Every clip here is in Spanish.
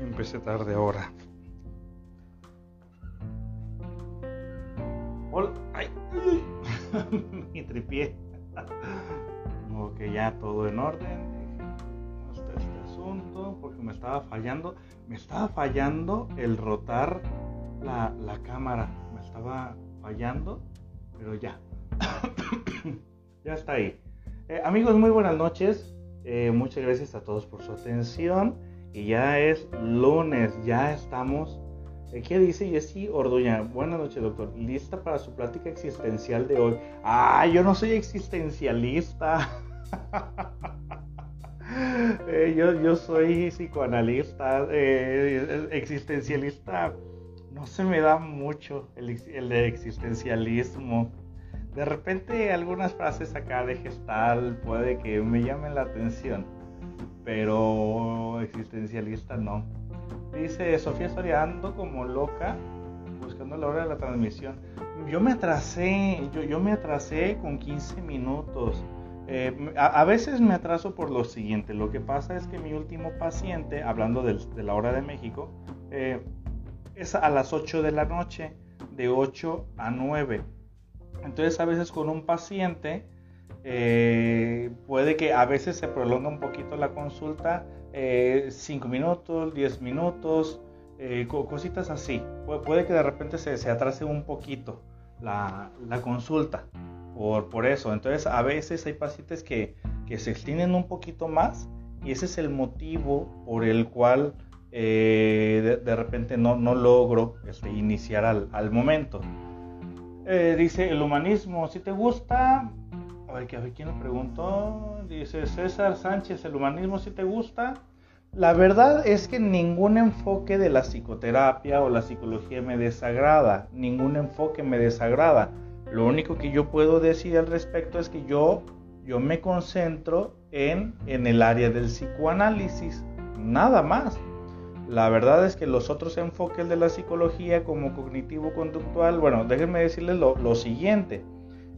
Empecé tarde ahora. Hola. Ay, mi tripié. ok, ya todo en orden. Está este asunto porque me estaba fallando. Me estaba fallando el rotar la, la cámara. Me estaba fallando, pero ya. ya está ahí. Eh, amigos, muy buenas noches. Eh, muchas gracias a todos por su atención. Y ya es lunes, ya estamos. Eh, ¿Qué dice Jessy Orduña? Buenas noches, doctor. ¿Lista para su plática existencial de hoy? Ah, yo no soy existencialista. yo, yo soy psicoanalista. existencialista no se me da mucho el, el existencialismo de repente algunas frases acá de gestal puede que me llamen la atención, pero existencialista no. Dice Sofía Soriando como loca buscando la hora de la transmisión. Yo me atrasé, yo, yo me atrasé con 15 minutos. Eh, a, veces me atraso por lo siguiente. Lo que pasa es que mi último paciente, hablando de, la hora de México, eh, es a las 8 de la noche, de 8 a 9. Entonces a veces con un paciente eh, puede que a veces se prolonga un poquito la consulta, 5 eh, minutos, 10 minutos, eh, cositas así. puede que de repente se, se atrase un poquito la, la consulta por, por, eso. Entonces a veces hay pacientes que, que, se extienden un poquito más y ese es el motivo por el cual de, de, repente no, no logro este, iniciar al, al momento. Dice el humanismo, si te gusta, a ver, ¿quién lo preguntó? Dice César Sánchez, el humanismo si te gusta. La verdad es que ningún enfoque de la psicoterapia o la psicología me desagrada, ningún enfoque me desagrada. Lo único que yo puedo decir al respecto es que yo, yo me concentro en, en el área del psicoanálisis, nada más. La verdad es que los otros enfoques de la psicología como cognitivo-conductual, bueno, déjenme decirles lo, siguiente.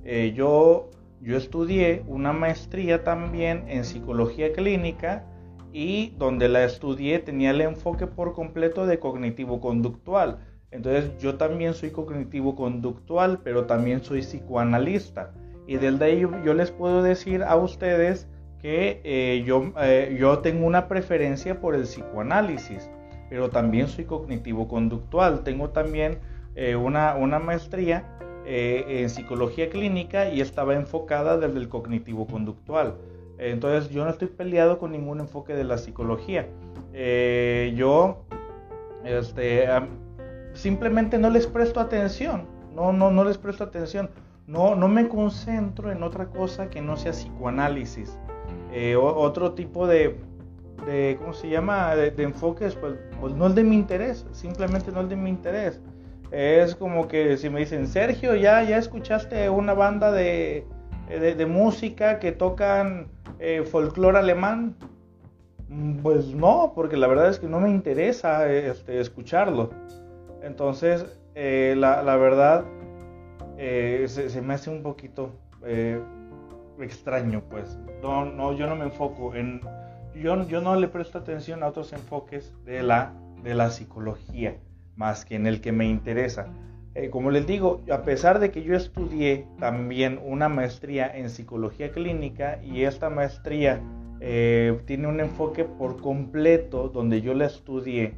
Eh, yo, yo estudié una maestría también en psicología clínica y donde la estudié tenía el enfoque por completo de cognitivo-conductual. Entonces yo también soy cognitivo-conductual, pero también soy psicoanalista. Y desde ahí yo les puedo decir a ustedes que eh, yo, eh, yo tengo una preferencia por el psicoanálisis pero también soy cognitivo-conductual. Tengo también eh, una, una, maestría eh, en psicología clínica y estaba enfocada desde el cognitivo-conductual. Entonces yo no estoy peleado con ningún enfoque de la psicología. Eh, yo este, simplemente no les presto atención. No, no, no les presto atención. No, no me concentro en otra cosa que no sea psicoanálisis. otro tipo de, de ¿cómo se llama? De, enfoques, pues, pues no es de mi interés, simplemente no es de mi interés. Es como que si me dicen, Sergio, ya, ya escuchaste una banda de, de, música que tocan eh, folclore alemán. Pues no, porque la verdad es que no me interesa este, escucharlo. Entonces, eh, la, la, verdad, eh, se, se, me hace un poquito eh, extraño, pues. No, no, yo no me enfoco en yo, no le presto atención a otros enfoques de la, de la psicología, más que en el que me interesa. Eh, como les digo, a pesar de que yo estudié también una maestría en psicología clínica y esta maestría eh, tiene un enfoque por completo, donde yo la estudié,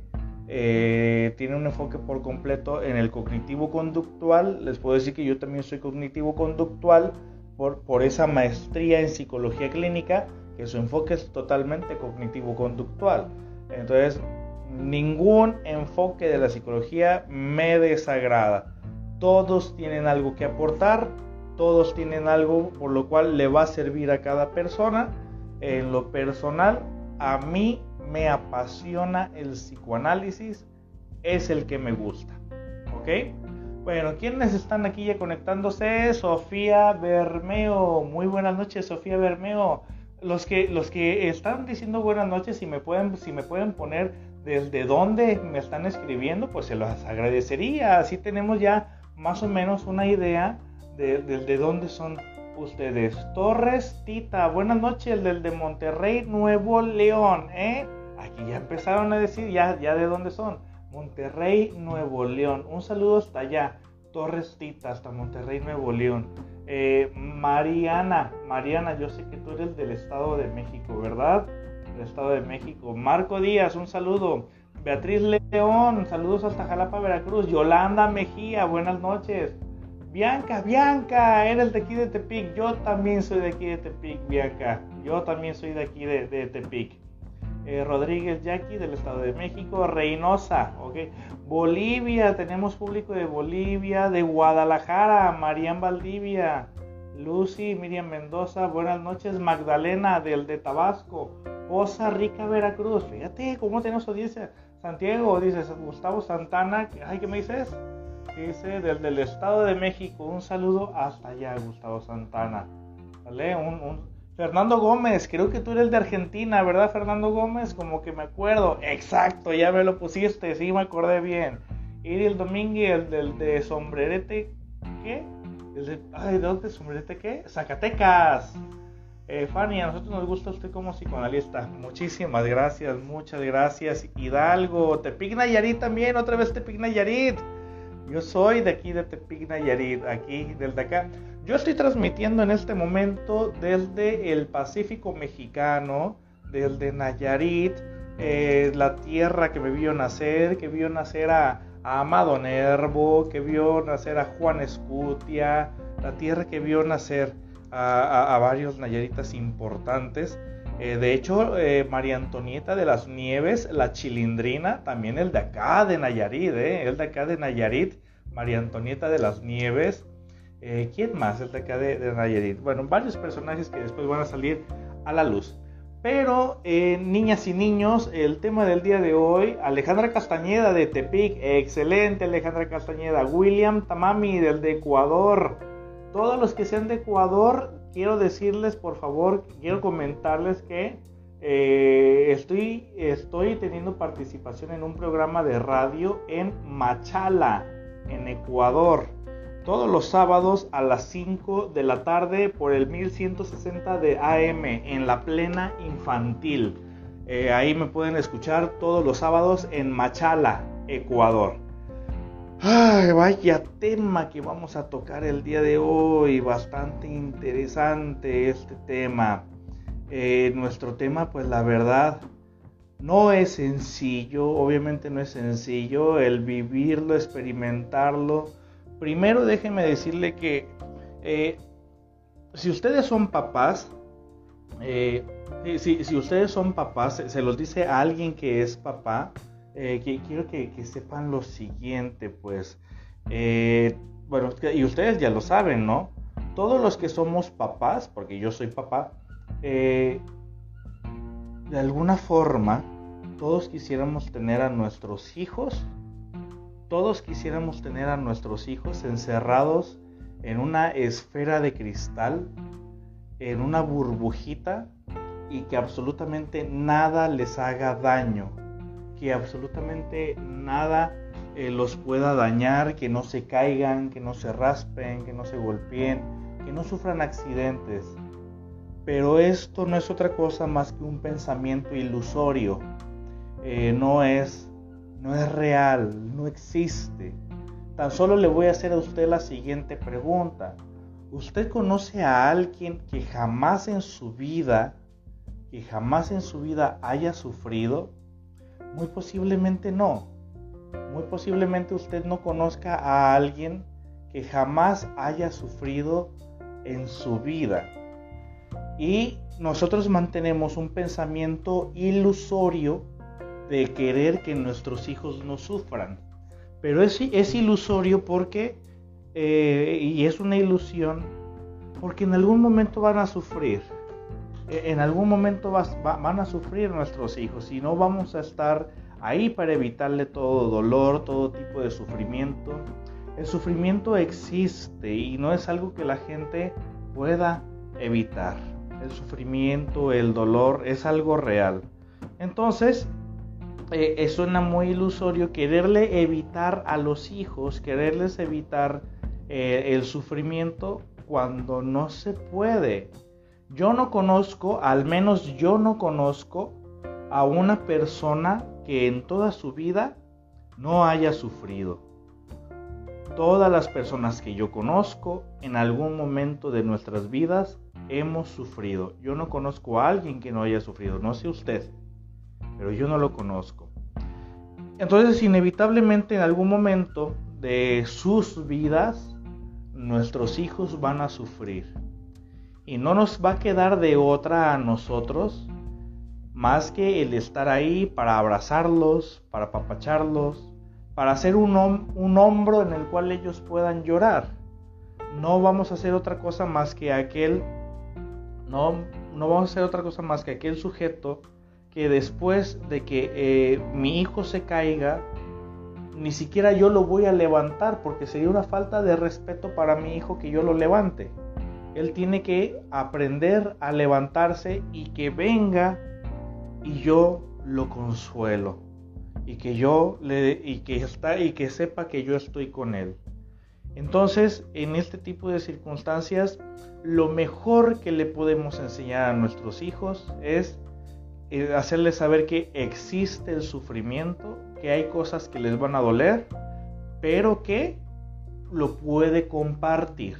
eh, tiene un enfoque por completo en el cognitivo conductual. Les puedo decir que yo también soy cognitivo conductual por, por esa maestría en psicología clínica, que su enfoque es totalmente cognitivo-conductual. Entonces, ningún enfoque de la psicología me desagrada. Todos tienen algo que aportar, todos tienen algo por lo cual le va a servir a cada persona. En lo personal, a mí me apasiona el psicoanálisis, es el que me gusta. ¿Ok? Bueno, ¿quiénes están aquí ya conectándose? Sofía Bermeo. Muy buenas noches, Sofía Bermeo los que, los que están diciendo buenas noches, si me pueden, si me pueden poner desde dónde me están escribiendo, pues se los agradecería. Así tenemos ya más o menos una idea de, de, dónde son ustedes. Torres Tita, buenas noches, del de Monterrey, Nuevo León, ¿eh? Aquí ya empezaron a decir ya, ya de dónde son. Monterrey, Nuevo León. Un saludo hasta allá. Torres Tita, hasta Monterrey, Nuevo León. Eh, Mariana, Mariana, yo sé que tú eres del Estado de México, ¿verdad? Estado de México. Marco Díaz, un saludo. Beatriz León, saludos hasta Jalapa, Veracruz. Yolanda Mejía, buenas noches. Bianca, Bianca, eres de aquí de Tepic. Yo también soy de aquí de Tepic, Bianca. Yo también soy de aquí de, Tepic. Eh, Rodríguez Jackie del Estado de México, Reynosa, ok. Bolivia, tenemos público de Bolivia, de Guadalajara, Marian Valdivia, Lucy, Miriam Mendoza, buenas noches, Magdalena del de Tabasco, Poza Rica, Veracruz, fíjate cómo tenemos audiencia. Santiago, dices Gustavo Santana, ay, ¿qué me dices? Dice del, del Estado de México, un saludo hasta allá, Gustavo Santana. ¿Vale? Un, Fernando Gómez, creo que tú eres de Argentina, ¿verdad, Fernando Gómez? Como que me acuerdo. Exacto, ya me lo pusiste, sí me acordé bien. Iriel Domínguez, del de Sombrerete, ¿qué? de, ay, ¿de dónde Sombrerete qué? Zacatecas. Eh, Fanny, a nosotros nos gusta usted como psicoanalista. Muchísimas gracias, muchas gracias. Hidalgo, Tepic Nayarit también, otra vez Tepic Nayarit. Yo soy de aquí de Tepic Nayarit, aquí, del de acá. Yo estoy transmitiendo en este momento desde el Pacífico mexicano, desde Nayarit, eh, la tierra que me vio nacer, que vio nacer a, Amado Nervo, que vio nacer a Juan Escutia, la tierra que vio nacer a, varios nayaritas importantes. Eh, de hecho, eh, María Antonieta de las Nieves, la chilindrina, también el de acá de Nayarit, el de acá de Nayarit, María Antonieta de las Nieves. Eh, ¿Quién más es de acá de, Nayarit? Bueno, varios personajes que después van a salir a la luz. Pero, eh, niñas y niños, el tema del día de hoy, Alejandra Castañeda de Tepic, excelente Alejandra Castañeda, William Tamami del de Ecuador, todos los que sean de Ecuador, quiero decirles, por favor, quiero comentarles que eh, estoy, estoy teniendo participación en un programa de radio en Machala, en Ecuador todos los sábados a las 5 de la tarde por el 1160 de AM en la plena infantil. Eh, ahí me pueden escuchar todos los sábados en Machala, Ecuador. Ay, vaya tema que vamos a tocar el día de hoy. Bastante interesante este tema. Eh, nuestro tema, pues la verdad, no es sencillo. Obviamente no es sencillo el vivirlo, experimentarlo Primero déjenme decirle que eh, si ustedes son papás, eh, si, ustedes son papás, se, los dice a alguien que es papá, eh, que, quiero que, sepan lo siguiente, pues, bueno, y ustedes ya lo saben, ¿no? Todos los que somos papás, porque yo soy papá, de alguna forma, todos quisiéramos tener a nuestros hijos todos quisiéramos tener a nuestros hijos encerrados en una esfera de cristal, en una burbujita y que absolutamente nada les haga daño, que absolutamente nada eh, los pueda dañar, que no se caigan, que no se raspen, que no se golpeen, que no sufran accidentes. Pero esto no es otra cosa más que un pensamiento ilusorio, eh, no es no es real, no existe. Tan solo le voy a hacer a usted la siguiente pregunta. ¿Usted conoce a alguien que jamás en su vida, que jamás en su vida haya sufrido? Muy posiblemente no. Muy posiblemente usted no conozca a alguien que jamás haya sufrido en su vida. Y nosotros mantenemos un pensamiento ilusorio de querer que nuestros hijos no sufran. Pero es, es ilusorio porque, eh, y es una ilusión, porque en algún momento van a sufrir. E, en algún momento van a sufrir nuestros hijos y no vamos a estar ahí para evitarle todo dolor, todo tipo de sufrimiento. El sufrimiento existe y no es algo que la gente pueda evitar. El sufrimiento, el dolor es algo real. Entonces, eh, suena muy ilusorio quererle evitar a los hijos, quererles evitar eh, el sufrimiento cuando no se puede. Yo no conozco, al menos yo no conozco a una persona que en toda su vida no haya sufrido. Todas las personas que yo conozco en algún momento de nuestras vidas hemos sufrido. Yo no conozco a alguien que no haya sufrido, no sé usted, pero yo no lo conozco. Entonces, inevitablemente en algún momento de sus vidas, nuestros hijos van a sufrir. Y no nos va a quedar de otra a nosotros más que el estar ahí para abrazarlos, para apapacharlos, para hacer un, un hombro en el cual ellos puedan llorar. No vamos a hacer otra cosa más que aquel, no, no vamos a hacer otra cosa más que aquel sujeto que después de que eh, mi hijo se caiga, ni siquiera yo lo voy a levantar porque sería una falta de respeto para mi hijo que yo lo levante. Él tiene que aprender a levantarse y que venga y yo lo consuelo y que yo le y que está y que sepa que yo estoy con él. Entonces, en este tipo de circunstancias, lo mejor que le podemos enseñar a nuestros hijos es eh, hacerles saber que existe el sufrimiento, que hay cosas que les van a doler, pero que lo puede compartir.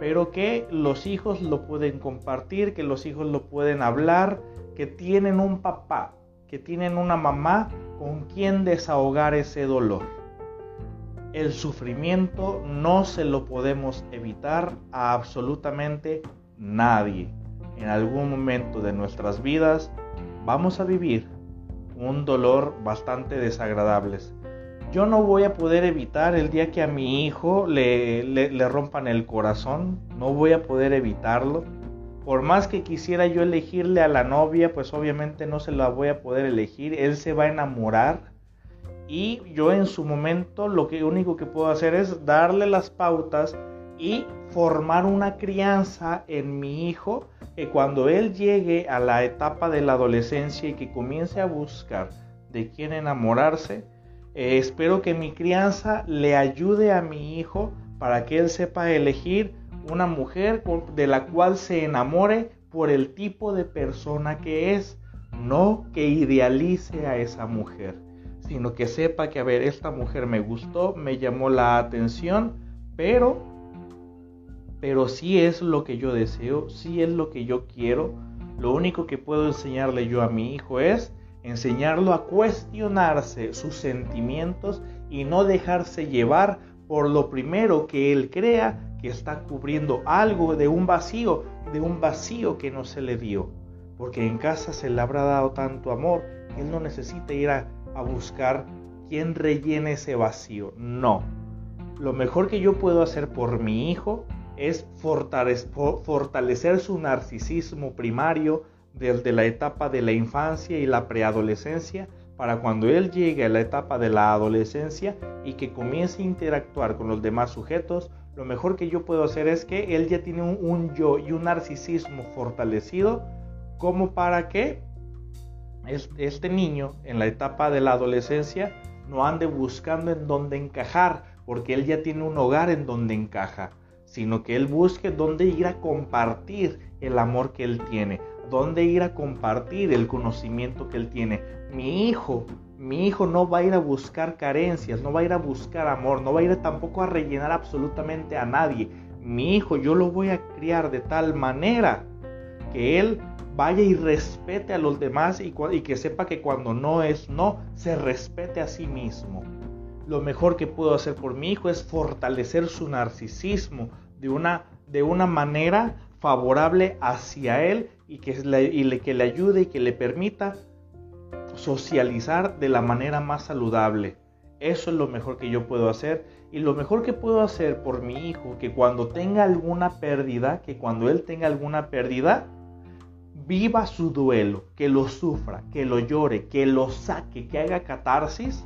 Pero que los hijos lo pueden compartir, que los hijos lo pueden hablar, que tienen un papá, que tienen una mamá con quien desahogar ese dolor. El sufrimiento no se lo podemos evitar a absolutamente nadie. En algún momento de nuestras vidas vamos a vivir un dolor bastante desagradable. Yo no voy a poder evitar el día que a mi hijo le, le, rompan el corazón, no voy a poder evitarlo. Por más que quisiera yo elegirle a la novia, pues obviamente no se la voy a poder elegir, él se va a enamorar. Y yo en su momento lo que único que puedo hacer es darle las pautas y formar una crianza en mi hijo que cuando él llegue a la etapa de la adolescencia y que comience a buscar de quién enamorarse, eh, espero que mi crianza le ayude a mi hijo para que él sepa elegir una mujer de la cual se enamore por el tipo de persona que es, no que idealice a esa mujer, sino que sepa que, a ver, esta mujer me gustó, me llamó la atención, pero pero si es lo que yo deseo, si es lo que yo quiero. Lo único que puedo enseñarle yo a mi hijo es enseñarlo a cuestionarse sus sentimientos y no dejarse llevar por lo primero que él crea que está cubriendo algo de un vacío, de un vacío que no se le dio. Porque en casa se le habrá dado tanto amor que él no necesita ir a, buscar quién rellene ese vacío. No. Lo mejor que yo puedo hacer por mi hijo es fortalecer su narcisismo primario desde la etapa de la infancia y la preadolescencia para cuando él llegue a la etapa de la adolescencia y que comience a interactuar con los demás sujetos, lo mejor que yo puedo hacer es que él ya tiene un, yo y un narcisismo fortalecido como para que este niño en la etapa de la adolescencia no ande buscando en dónde encajar, porque él ya tiene un hogar en donde encaja sino que Él busque dónde ir a compartir el amor que Él tiene, dónde ir a compartir el conocimiento que Él tiene. Mi hijo, mi hijo no va a ir a buscar carencias, no va a ir a buscar amor, no va a ir tampoco a rellenar absolutamente a nadie. Mi hijo yo lo voy a criar de tal manera que Él vaya y respete a los demás y, que sepa que cuando no es no, se respete a sí mismo lo mejor que puedo hacer por mi hijo es fortalecer su narcisismo de una, de una manera favorable hacia él y que le, que le ayude y que le permita socializar de la manera más saludable. Eso es lo mejor que yo puedo hacer. Y lo mejor que puedo hacer por mi hijo, que cuando tenga alguna pérdida, que cuando él tenga alguna pérdida, viva su duelo, que lo sufra, que lo llore, que lo saque, que haga catarsis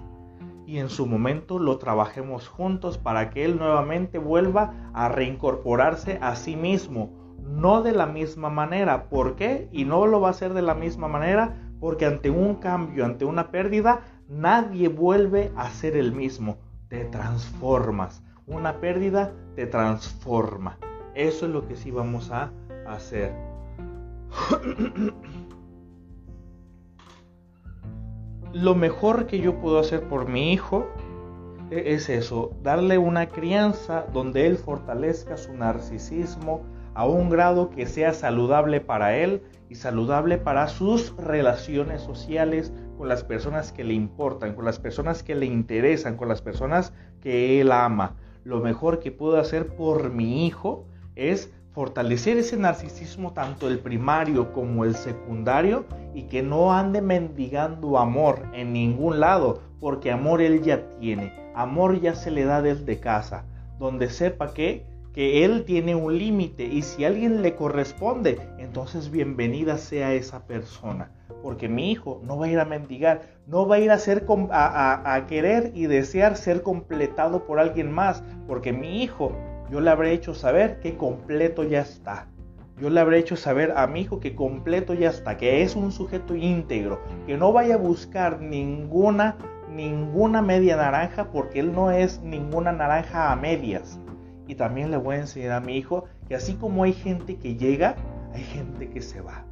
y en su momento lo trabajemos juntos para que Él nuevamente vuelva a reincorporarse a sí mismo. No de la misma manera. ¿Por qué? Y no lo va a hacer de la misma manera porque ante un cambio, ante una pérdida, nadie vuelve a ser el mismo. Te transformas. Una pérdida te transforma. Eso es lo que sí vamos a hacer. lo mejor que yo puedo hacer por mi hijo e, es eso, darle una crianza donde él fortalezca su narcisismo a un grado que sea saludable para él y saludable para sus relaciones sociales con las personas que le importan, con las personas que le interesan, con las personas que él ama. Lo mejor que puedo hacer por mi hijo es fortalecer ese narcisismo tanto el primario como el secundario y que no ande mendigando amor en ningún lado, porque amor él ya tiene, amor ya se le da desde casa, donde sepa que que él tiene un límite y si alguien le corresponde, entonces bienvenida sea esa persona. Porque mi hijo no va a ir a mendigar, no va a ir a, ser, a, a querer y desear ser completado por alguien más, porque mi hijo yo le habré hecho saber que completo ya está. Yo le habré hecho saber a mi hijo que completo ya está, que es un sujeto íntegro, que no vaya a buscar ninguna ninguna media naranja porque él no es ninguna naranja a medias. Y también le voy a enseñar a mi hijo que así como hay gente que llega, hay gente que se va.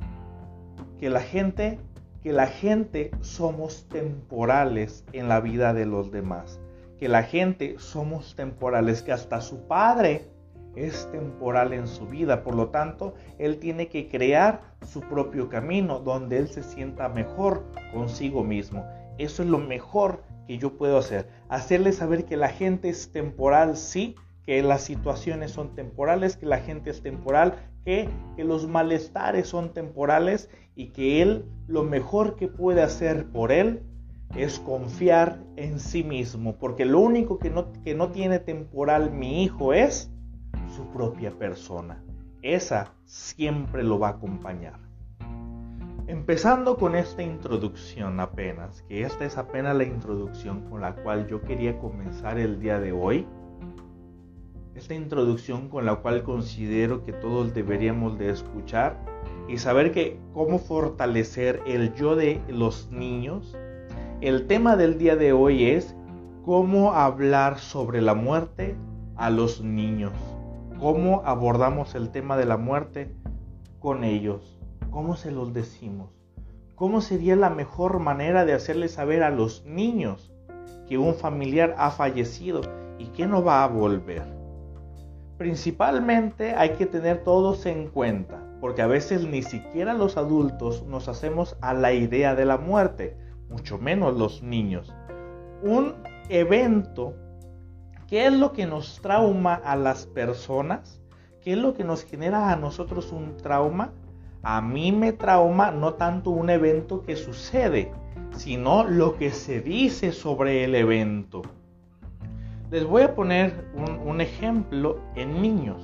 Que la gente, que la gente somos temporales en la vida de los demás que la gente somos temporales, que hasta su padre es temporal en su vida. Por lo tanto, él tiene que crear su propio camino donde él se sienta mejor consigo mismo. Eso es lo mejor que yo puedo hacer. Hacerle saber que la gente es temporal, sí, que las situaciones son temporales, que la gente es temporal, que, que los malestares son temporales y que él lo mejor que puede hacer por él es confiar en sí mismo, porque lo único que no, que no tiene temporal mi hijo es su propia persona. Esa siempre lo va a acompañar. Empezando con esta introducción apenas, que esta es apenas la introducción con la cual yo quería comenzar el día de hoy. Esta introducción con la cual considero que todos deberíamos de escuchar y saber que cómo fortalecer el yo de los niños el tema del día de hoy es cómo hablar sobre la muerte a los niños. ¿Cómo abordamos el tema de la muerte con ellos? ¿Cómo se los decimos? ¿Cómo sería la mejor manera de hacerles saber a los niños que un familiar ha fallecido y que no va a volver? Principalmente hay que tener todos en cuenta, porque a veces ni siquiera los adultos nos hacemos a la idea de la muerte mucho menos los niños. Un evento, ¿qué es lo que nos trauma a las personas? ¿Qué es lo que nos genera a nosotros un trauma? A mí me trauma no tanto un evento que sucede, sino lo que se dice sobre el evento. Les voy a poner un, ejemplo en niños.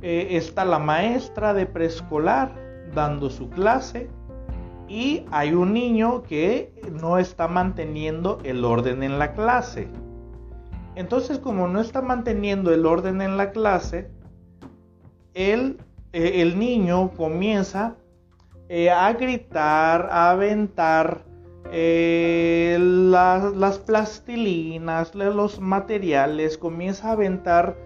Eh, está la maestra de preescolar dando su clase y hay un niño que no está manteniendo el orden en la clase. Entonces, como no está manteniendo el orden en la clase, el, eh, el niño comienza eh, a gritar, a aventar eh, las plastilinas, los materiales, comienza a aventar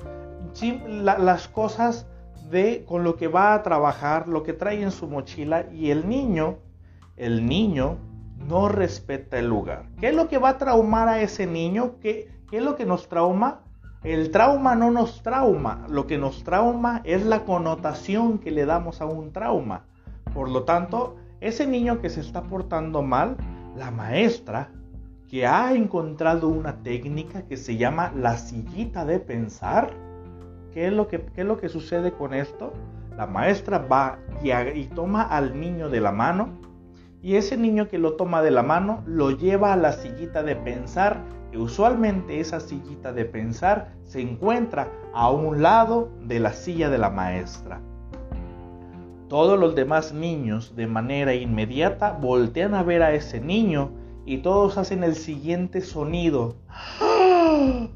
las cosas de con lo que va a trabajar, lo que trae en su mochila y el niño el niño no respeta el lugar. ¿Qué es lo que va a traumar a ese niño? ¿Qué, es lo que nos trauma? El trauma no nos trauma, lo que nos trauma es la connotación que le damos a un trauma. Por lo tanto, ese niño que se está portando mal, la maestra, que ha encontrado una técnica que se llama la sillita de pensar, ¿qué es lo que, es lo que sucede con esto? La maestra va y toma al niño de la mano y ese niño que lo toma de la mano lo lleva a la sillita de pensar, que usualmente esa sillita de pensar se encuentra a un lado de la silla de la maestra. Todos los demás niños de manera inmediata voltean a ver a ese niño y todos hacen el siguiente sonido,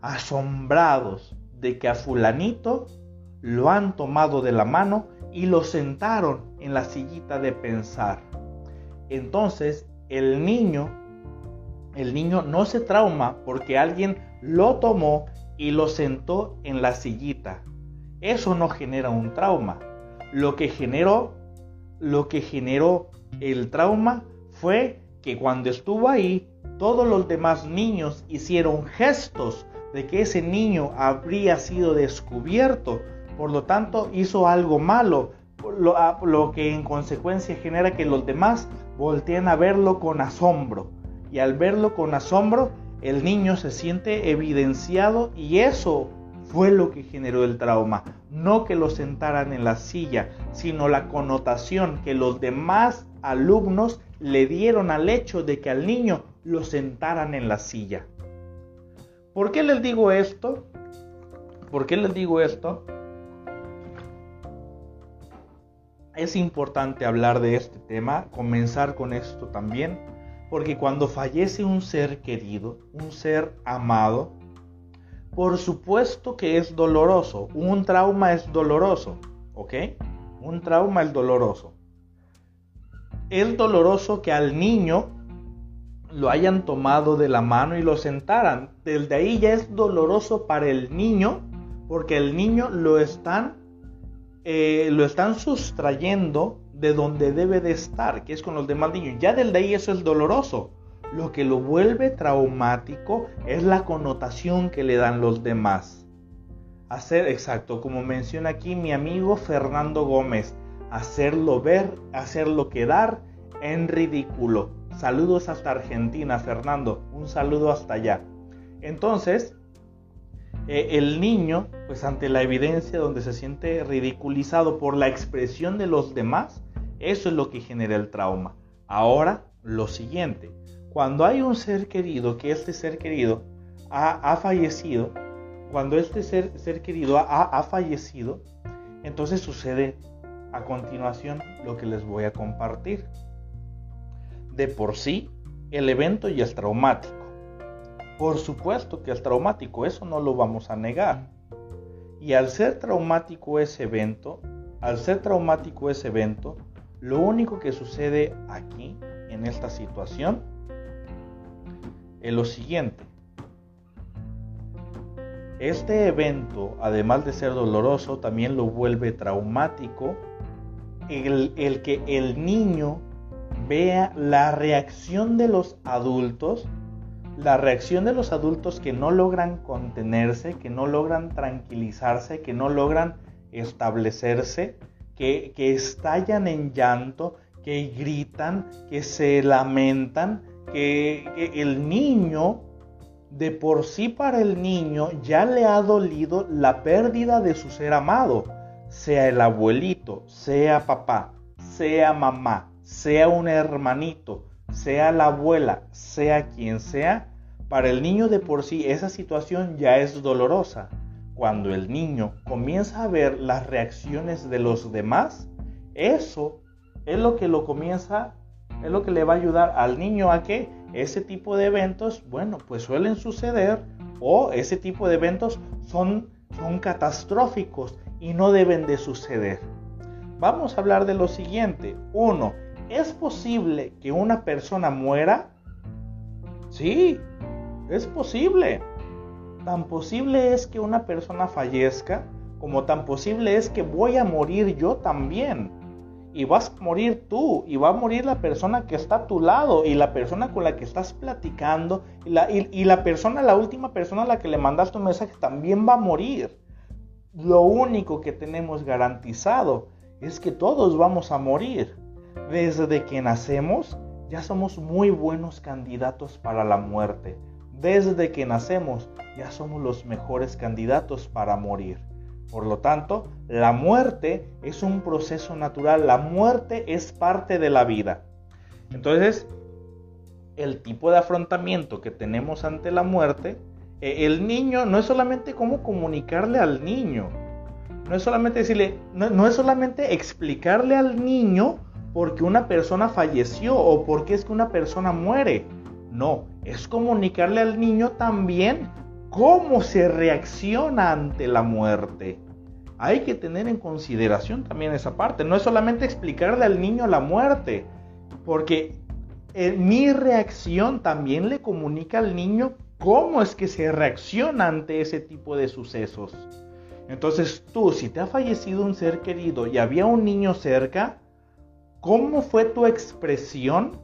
asombrados de que a fulanito lo han tomado de la mano y lo sentaron en la sillita de pensar. Entonces el niño, el niño no se trauma porque alguien lo tomó y lo sentó en la sillita. Eso no genera un trauma. Lo que generó, lo que generó el trauma fue que cuando estuvo ahí, todos los demás niños hicieron gestos de que ese niño habría sido descubierto, por lo tanto hizo algo malo, lo, lo, que en consecuencia genera que los demás volteen a verlo con asombro. Y al verlo con asombro, el niño se siente evidenciado y eso fue lo que generó el trauma. No que lo sentaran en la silla, sino la connotación que los demás alumnos le dieron al hecho de que al niño lo sentaran en la silla. ¿Por qué les digo esto? ¿Por qué les digo esto? Es importante hablar de este tema, comenzar con esto también, porque cuando fallece un ser querido, un ser amado, por supuesto que es doloroso. Un trauma es doloroso, ¿ok? Un trauma es doloroso. Es doloroso que al niño lo hayan tomado de la mano y lo sentaran. Desde ahí ya es doloroso para el niño porque el niño lo están, eh, lo están sustrayendo de donde debe de estar, que es con los demás niños. Ya desde ahí eso es doloroso. Lo que lo vuelve traumático es la connotación que le dan los demás. Hacer, exacto, como menciona aquí mi amigo Fernando Gómez, hacerlo ver, hacerlo quedar en ridículo. Saludos hasta Argentina, Fernando. Un saludo hasta allá. Entonces, eh, el niño, pues ante la evidencia donde se siente ridiculizado por la expresión de los demás, eso es lo que genera el trauma. Ahora, lo siguiente. Cuando hay un ser querido, que este ser querido ha, fallecido, cuando este ser, ser querido ha, ha fallecido, entonces sucede a continuación lo que les voy a compartir de por sí el evento ya es traumático. Por supuesto que es traumático, eso no lo vamos a negar. Y al ser traumático ese evento, al ser traumático ese evento, lo único que sucede aquí, en esta situación, lo siguiente. Este evento, además de ser doloroso, también lo vuelve traumático el, el que el niño vea la reacción de los adultos, la reacción de los adultos que no logran contenerse, que no logran tranquilizarse, que no logran establecerse, que, estallan en llanto, que gritan, que se lamentan, que, el niño, de por sí para el niño, ya le ha dolido la pérdida de su ser amado, sea el abuelito, sea papá, sea mamá, sea un hermanito, sea la abuela, sea quien sea, para el niño de por sí esa situación ya es dolorosa. Cuando el niño comienza a ver las reacciones de los demás, eso es lo que lo comienza, es lo que le va a ayudar al niño a que ese tipo de eventos, bueno, pues suelen suceder o ese tipo de eventos son, son catastróficos y no deben de suceder. Vamos a hablar de lo siguiente. Uno, ¿Es posible que una persona muera? Sí, es posible. Tan posible es que una persona fallezca como tan posible es que voy a morir yo también. Y vas a morir tú, y va a morir la persona que está a tu lado, y la persona con la que estás platicando, y la, y la persona, la última persona a la que le mandaste un mensaje también va a morir. Lo único que tenemos garantizado es que todos vamos a morir. Desde que nacemos ya somos muy buenos candidatos para la muerte. Desde que nacemos ya somos los mejores candidatos para morir. Por lo tanto, la muerte es un proceso natural, la muerte es parte de la vida. Entonces, el tipo de afrontamiento que tenemos ante la muerte, eh, el niño no es solamente cómo comunicarle al niño, no es solamente decirle, no es solamente explicarle al niño porque una persona falleció o porque es que una persona muere. No, es comunicarle al niño también cómo se reacciona ante la muerte. Hay que tener en consideración también esa parte. No es solamente explicarle al niño la muerte, porque eh, mi reacción también le comunica al niño cómo es que se reacciona ante ese tipo de sucesos. Entonces tú, si te ha fallecido un ser querido y había un niño cerca, ¿Cómo fue tu expresión?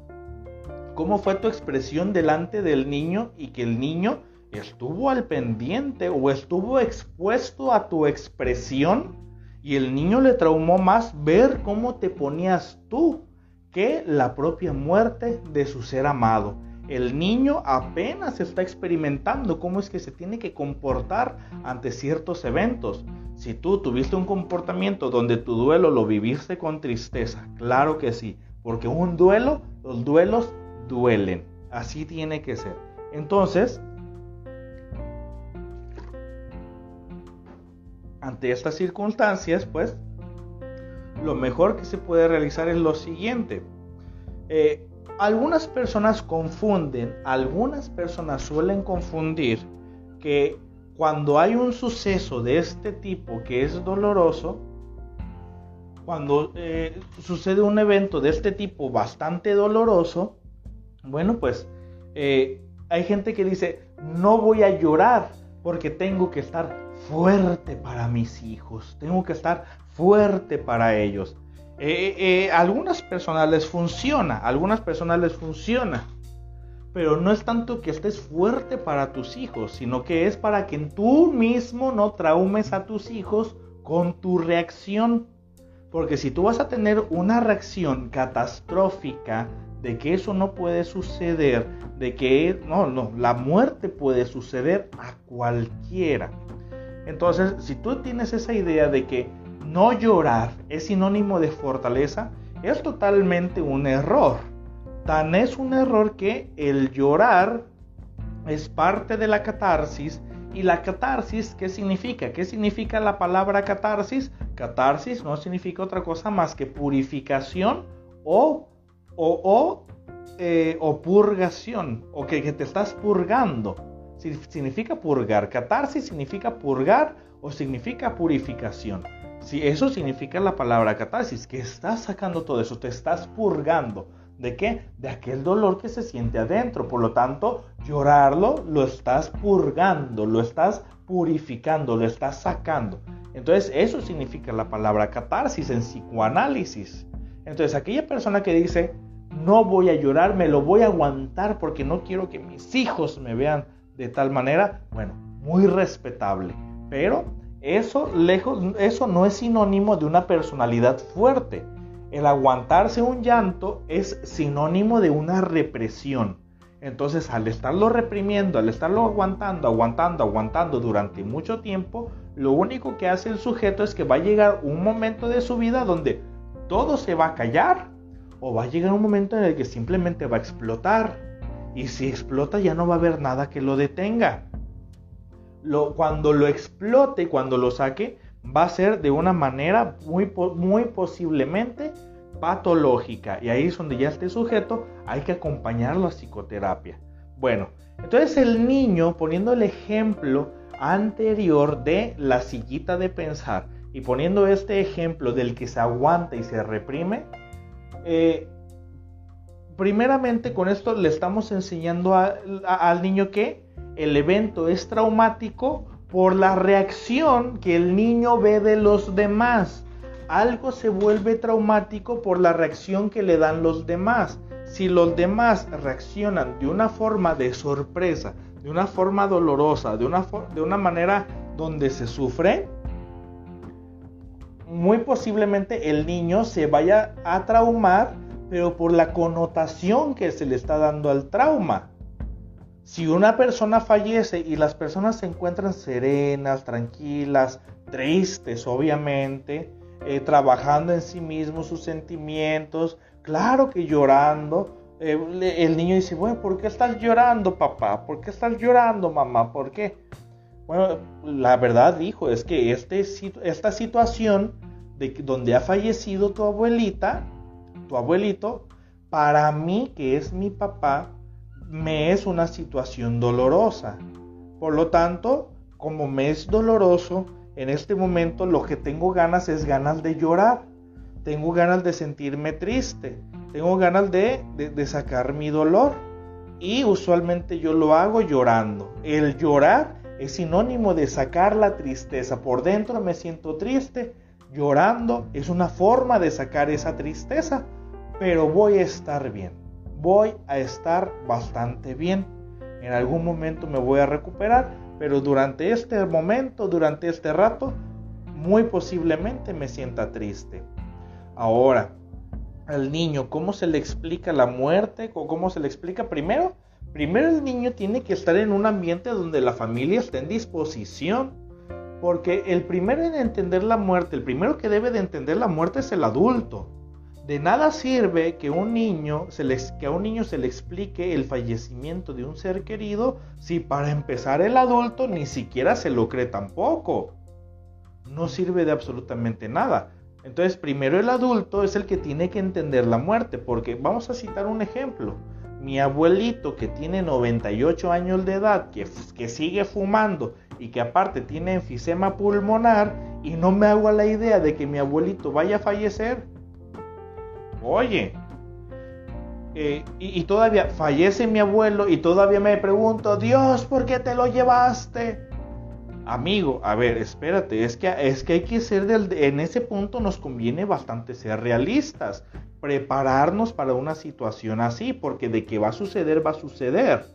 cómo fue tu expresión delante del niño y que el niño estuvo al pendiente o estuvo expuesto a tu expresión y el niño le traumó más ver cómo te ponías tú que la propia muerte de su ser amado. El niño apenas está experimentando cómo es que se tiene que comportar ante ciertos eventos. Si tú tuviste un comportamiento donde tu duelo lo viviste con tristeza, claro que sí, porque un duelo, los duelos duelen. Así tiene que ser. Entonces, ante estas circunstancias, pues, lo mejor que se puede realizar es lo siguiente. Eh, algunas personas confunden, algunas personas suelen confundir que cuando hay un suceso de este tipo que es doloroso, cuando eh, sucede un evento de este tipo bastante doloroso, bueno, pues eh, hay gente que dice, no voy a llorar porque tengo que estar fuerte para mis hijos, tengo que estar fuerte para ellos. Eh, eh, algunas personas les funciona, algunas personas les funciona, pero no es tanto que estés fuerte para tus hijos, sino que es para que tú mismo no traumes a tus hijos con tu reacción. Porque si tú vas a tener una reacción catastrófica de que eso no puede suceder, de que no, no, la muerte puede suceder a cualquiera. Entonces, si tú tienes esa idea de que no llorar es sinónimo de fortaleza, es totalmente un error. Tan es un error que el llorar es parte de la catarsis. ¿Y la catarsis qué significa? ¿Qué significa la palabra catarsis? Catarsis no significa otra cosa más que purificación o, o, eh, purgación, o que te estás purgando. Significa purgar. Catarsis significa purgar o significa purificación. Si eso significa la palabra catarsis, que estás sacando todo eso, te estás purgando. ¿De qué? De aquel dolor que se siente adentro. Por lo tanto, llorarlo lo estás purgando, lo estás purificando, lo estás sacando. Entonces, eso significa la palabra catarsis en psicoanálisis. Entonces, aquella persona que dice, no voy a llorar, me lo voy a aguantar porque no quiero que mis hijos me vean de tal manera, bueno, muy respetable. Pero eso, lejos, eso no es sinónimo de una personalidad fuerte. El aguantarse un llanto es sinónimo de una represión. Entonces, al estarlo reprimiendo, al estarlo aguantando, aguantando, aguantando durante mucho tiempo, lo único que hace el sujeto es que va a llegar un momento de su vida donde todo se va a callar o va a llegar un momento en el que simplemente va a explotar. Y si explota ya no va a haber nada que lo detenga cuando lo explote, cuando lo saque, va a ser de una manera muy, muy posiblemente patológica. Y ahí es donde ya esté sujeto, hay que acompañarlo a psicoterapia. Bueno, entonces el niño, poniendo el ejemplo anterior de la sillita de pensar y poniendo este ejemplo del que se aguanta y se reprime, eh, primeramente con esto le estamos enseñando al niño que el evento es traumático por la reacción que el niño ve de los demás. Algo se vuelve traumático por la reacción que le dan los demás. Si los demás reaccionan de una forma de sorpresa, de una forma dolorosa, de una, de una manera donde se sufre, muy posiblemente el niño se vaya a traumar, pero por la connotación que se le está dando al trauma. Si una persona fallece y las personas se encuentran serenas, tranquilas, tristes, obviamente, eh, trabajando en sí mismos sus sentimientos, claro que llorando, eh, el niño dice, bueno, ¿por qué estás llorando, papá? ¿Por qué estás llorando, mamá? ¿Por qué? Bueno, la verdad, hijo, es que este, esta situación de donde ha fallecido tu abuelita, abuelito, para mí, que es mi papá, me es una situación dolorosa. Por lo tanto, como me es doloroso, en este momento lo que tengo ganas es ganas de llorar. Tengo ganas de sentirme triste. Tengo ganas de, de, sacar mi dolor. Y usualmente yo lo hago llorando. El llorar es sinónimo de sacar la tristeza. Por dentro me siento triste. Llorando es una forma de sacar esa tristeza. Pero voy a estar bien voy a estar bastante bien. En algún momento me voy a recuperar, pero durante este momento, durante este rato, muy posiblemente me sienta triste. Ahora, al niño, ¿cómo se le explica la muerte? ¿O cómo se le explica primero? Primero el niño tiene que estar en un ambiente donde la familia esté en disposición. Porque el primero en entender la muerte, el primero que debe de entender la muerte es el adulto. De nada sirve que, a un niño se le explique el fallecimiento de un ser querido si para empezar el adulto ni siquiera se lo cree tampoco. No sirve de absolutamente nada. Entonces primero el adulto es el que tiene que entender la muerte, porque vamos a citar un ejemplo. Mi abuelito que tiene 98 años de edad, que, que sigue fumando y que aparte tiene enfisema pulmonar y no me hago a la idea de que mi abuelito vaya a fallecer, Oye, eh, y, todavía fallece mi abuelo y todavía me pregunto, Dios, ¿por qué te lo llevaste? Amigo, a ver, espérate, es que, es que hay que ser del, en ese punto nos conviene bastante ser realistas, prepararnos para una situación así, porque de que va a suceder, va a suceder.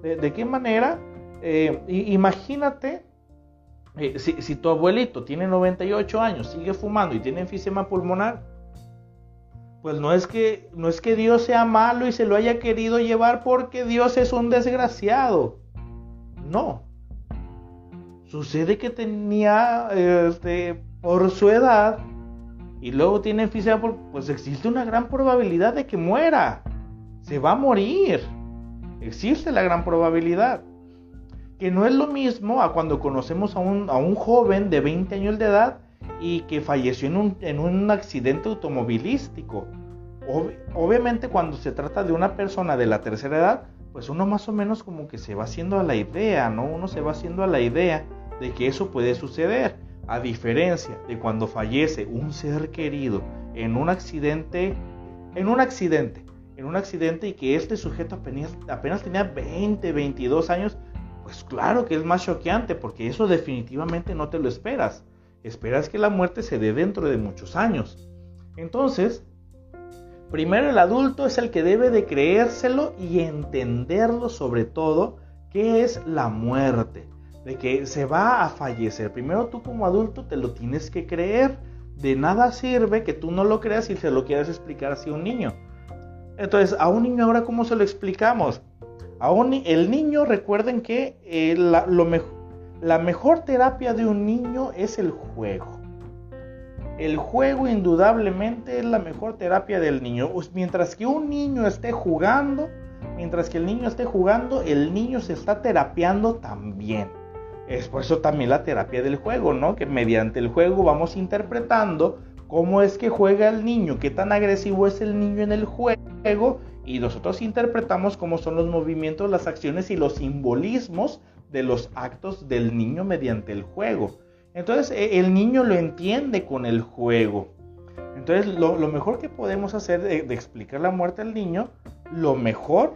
¿De, qué manera? Eh, imagínate eh, si, si, tu abuelito tiene 98 años, sigue fumando y tiene enfisema pulmonar, pues no es que no es que Dios sea malo y se lo haya querido llevar porque Dios es un desgraciado. No. Sucede que tenía este por su edad y luego tiene enfisema, pues existe una gran probabilidad de que muera. Se va a morir. Existe la gran probabilidad. Que no es lo mismo a cuando conocemos a un, a un joven de 20 años de edad y que falleció en un, en un accidente automovilístico. obviamente cuando se trata de una persona de la tercera edad, pues uno más o menos como que se va haciendo a la idea, ¿no? Uno se va haciendo a la idea de que eso puede suceder. A diferencia de cuando fallece un ser querido en un accidente, en un accidente, en un accidente y que este sujeto apenas, apenas tenía 20, 22 años, pues claro que es más choqueante porque eso definitivamente no te lo esperas esperas que la muerte se dé dentro de muchos años. Entonces, primero el adulto es el que debe de creérselo y entenderlo sobre todo qué es la muerte, de que se va a fallecer. Primero tú como adulto te lo tienes que creer. De nada sirve que tú no lo creas y se lo quieras explicar así a un niño. Entonces, a un niño ahora, ¿cómo se lo explicamos? A un, el niño, recuerden que eh, lo mejor la mejor terapia de un niño es el juego. El juego indudablemente es la mejor terapia del niño. Mientras que un niño esté jugando, mientras que el niño esté jugando, el niño se está terapiando también. Es por eso también la terapia del juego, ¿no? Que mediante el juego vamos interpretando cómo es que juega el niño, qué tan agresivo es el niño en el juego y nosotros interpretamos cómo son los movimientos, las acciones y los simbolismos de los actos del niño mediante el juego. Entonces e, el niño lo entiende con el juego. Entonces lo, mejor que podemos hacer de, explicar la muerte al niño, lo mejor,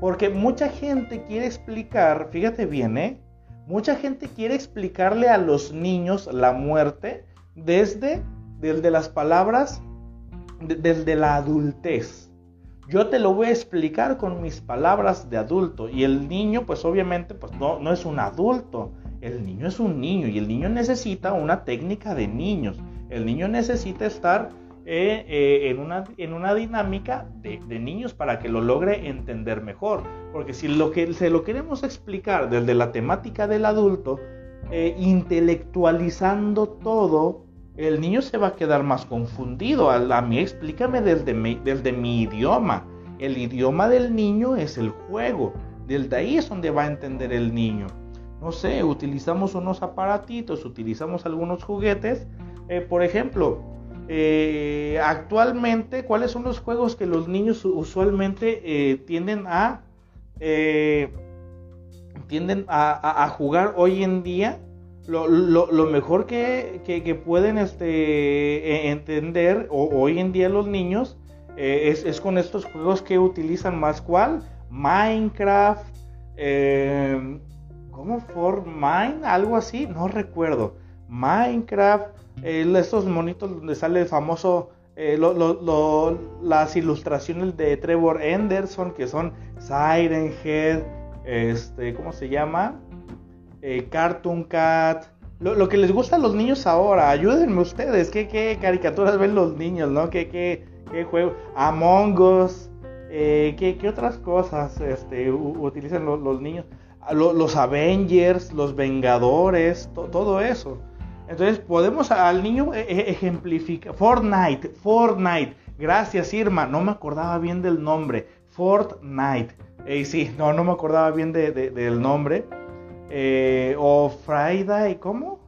porque mucha gente quiere explicar, fíjate bien, ¿eh? Mucha gente quiere explicarle a los niños la muerte desde, desde las palabras, desde la adultez. Yo te lo voy a explicar con mis palabras de adulto. Y el niño, pues obviamente, pues no, no es un adulto. El niño es un niño y el niño necesita una técnica de niños. El niño necesita estar eh, eh, en, una, en, una, dinámica de, niños para que lo logre entender mejor. Porque si lo que se lo queremos explicar desde la temática del adulto, eh, intelectualizando todo, el niño se va a quedar más confundido. A, mí explícame desde mi, idioma. El idioma del niño es el juego. Desde ahí es donde va a entender el niño. No sé, utilizamos unos aparatitos, utilizamos algunos juguetes. Eh, por ejemplo, eh, actualmente, ¿cuáles son los juegos que los niños usualmente eh, tienden a tienden a, jugar hoy en día? Lo, mejor que, pueden este, e, entender hoy en día los niños eh, es, con estos juegos que utilizan más cual Minecraft, eh, ¿cómo for Mine? Algo así, no recuerdo. Minecraft, estos monitos donde sale el famoso eh, las ilustraciones de Trevor Henderson, que son Siren Head, este, ¿cómo se llama? Eh, Cartoon Cat. Lo, que les gusta a los niños ahora, ayúdenme ustedes, ¿qué, caricaturas ven los niños, no? ¿Qué, qué, qué juego? Among Us, eh, ¿qué, otras cosas este, utilizan los, niños? Ah, los Avengers, los Vengadores, todo eso. Entonces podemos al niño e, e, ejemplificar. Fortnite, Fortnite. Gracias Irma, no me acordaba bien del nombre. Fortnite. Eh, sí, no, no me acordaba bien del nombre. Eh, o Friday, ¿cómo?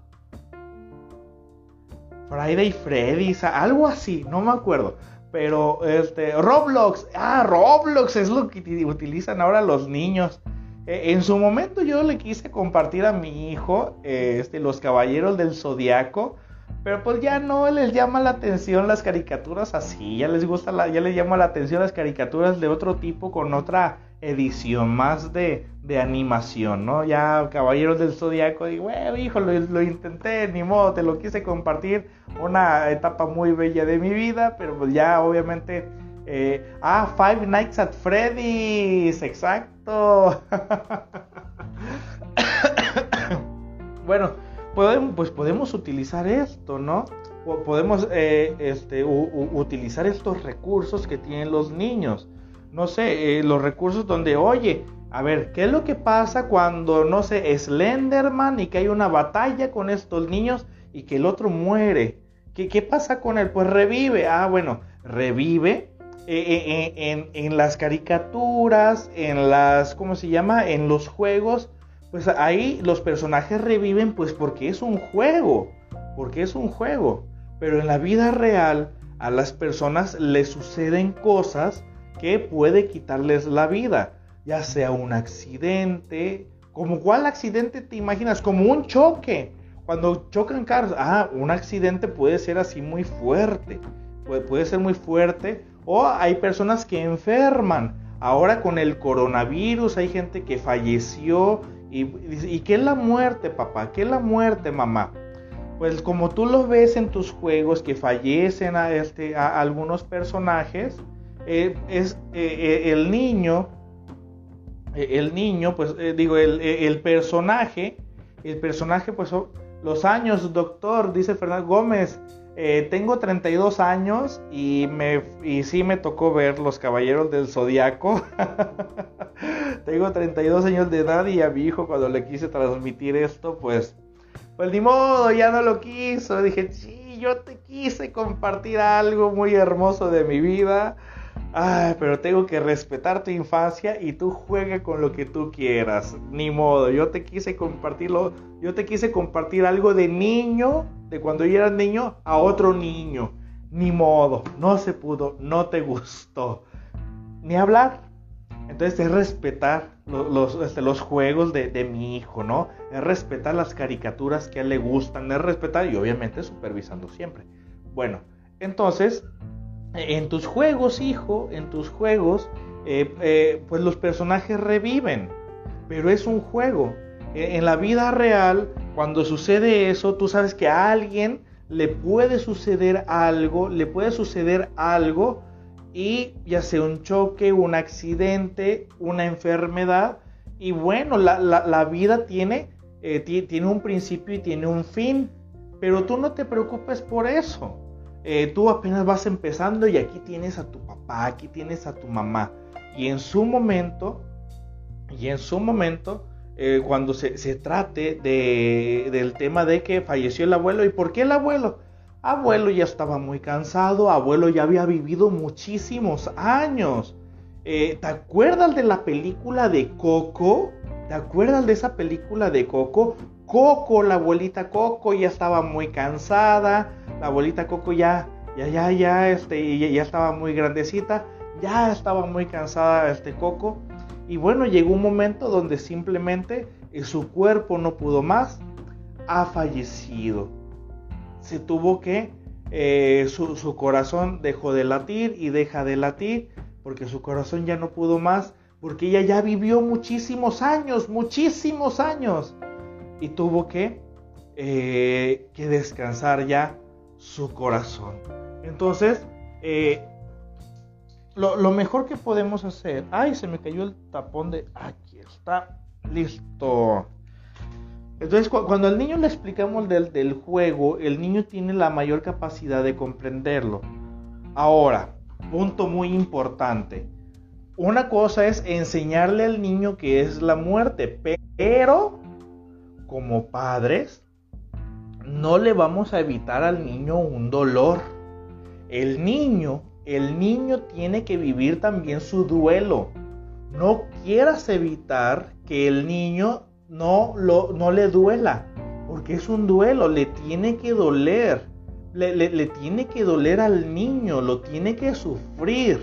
Friday Freddy's, algo así, no me acuerdo. Pero este, Roblox, ah, Roblox es lo que utilizan ahora los niños. Eh, en su momento yo le quise compartir a mi hijo este, los Caballeros del Zodiaco, pero pues ya no les llama la atención las caricaturas así, ya les gusta, la, ya les llama la atención las caricaturas de otro tipo con otra edición más de, animación, ¿no? Ya Caballeros del Zodiaco, digo, bueno, hijo, lo, lo, intenté, ni modo, te lo quise compartir, una etapa muy bella de mi vida, pero pues ya obviamente eh, ah, Five Nights at Freddy's, exacto. bueno, podemos, pues podemos utilizar esto, ¿no? Podemos eh, este, utilizar estos recursos que tienen los niños. No sé, eh, los recursos donde, oye, a ver, ¿qué es lo que pasa cuando, no sé, Slenderman y que hay una batalla con estos niños y que el otro muere? ¿Qué, qué pasa con él? Pues revive. Ah, bueno, revive eh, eh, eh, en, las caricaturas, en las, ¿cómo se llama? En los juegos, pues ahí los personajes reviven pues porque es un juego, porque es un juego. Pero en la vida real a las personas les suceden cosas que puede quitarles la vida, ya sea un accidente, como cuál accidente te imaginas, como un choque. Cuando chocan carros, ah, un accidente puede ser así muy fuerte, puede, puede ser muy fuerte o hay personas que enferman. Ahora con el coronavirus hay gente que falleció. ¿Y, y qué es la muerte, papá? ¿Qué es la muerte, mamá? Pues como tú lo ves en tus juegos que fallecen a, este, a algunos personajes, eh, es eh, eh, el niño, el niño, pues digo, el, el, personaje, el personaje, pues los años, doctor, dice Fernando Gómez, tengo 32 años y, me, y sí me tocó ver Los Caballeros del Zodiaco. tengo 32 años de edad y a mi hijo cuando le quise transmitir esto, pues, pues ni modo, ya no lo quiso. Dije, sí, yo te quise compartir algo muy hermoso de mi vida. Ay, pero tengo que respetar tu infancia y tú juegue con lo que tú quieras. Ni modo, yo te quise compartirlo, yo te quise compartir algo de niño, de cuando yo era niño, a otro niño. Ni modo, no se pudo, no te gustó. Ni hablar. Entonces es respetar los, este, los, juegos de, de, mi hijo, ¿no? Es respetar las caricaturas que a él le gustan, es respetar y obviamente supervisando siempre. Bueno, entonces en tus juegos, hijo, en tus juegos, eh, eh, pues los personajes reviven, pero es un juego. E, en la vida real, cuando sucede eso, tú sabes que a alguien le puede suceder algo, le puede suceder algo y ya sea un choque, un accidente, una enfermedad. Y bueno, la, vida tiene, eh, tiene un principio y tiene un fin, pero tú no te preocupes por eso. Eh, tú apenas vas empezando y aquí tienes a tu papá, aquí tienes a tu mamá. Y en su momento, y en su momento, eh, cuando se, trate de, del tema de que falleció el abuelo, ¿y por qué el abuelo? Abuelo ya estaba muy cansado, abuelo ya había vivido muchísimos años. Eh, ¿Te acuerdas de la película de Coco? ¿Te acuerdas de esa película de Coco? Coco, la abuelita Coco ya estaba muy cansada, la abuelita Coco ya, ya, ya, ya, este, ya, estaba muy grandecita, ya estaba muy cansada este Coco. Y bueno, llegó un momento donde simplemente eh, su cuerpo no pudo más, ha fallecido. Se tuvo que, eh, su, su corazón dejó de latir y deja de latir porque su corazón ya no pudo más, porque ella ya vivió muchísimos años, muchísimos años y tuvo que, eh, que descansar ya su corazón. Entonces, Eh, lo, mejor que podemos hacer. Ay, se me cayó el tapón de. Aquí está. Listo. Entonces, cuando al niño le explicamos del, del, juego, el niño tiene la mayor capacidad de comprenderlo. Ahora, punto muy importante. Una cosa es enseñarle al niño que es la muerte, pero como padres, no le vamos a evitar al niño un dolor. El niño, el niño tiene que vivir también su duelo. No quieras evitar que el niño no, lo, no le duela, porque es un duelo, le tiene que doler, le, le tiene que doler al niño, lo tiene que sufrir.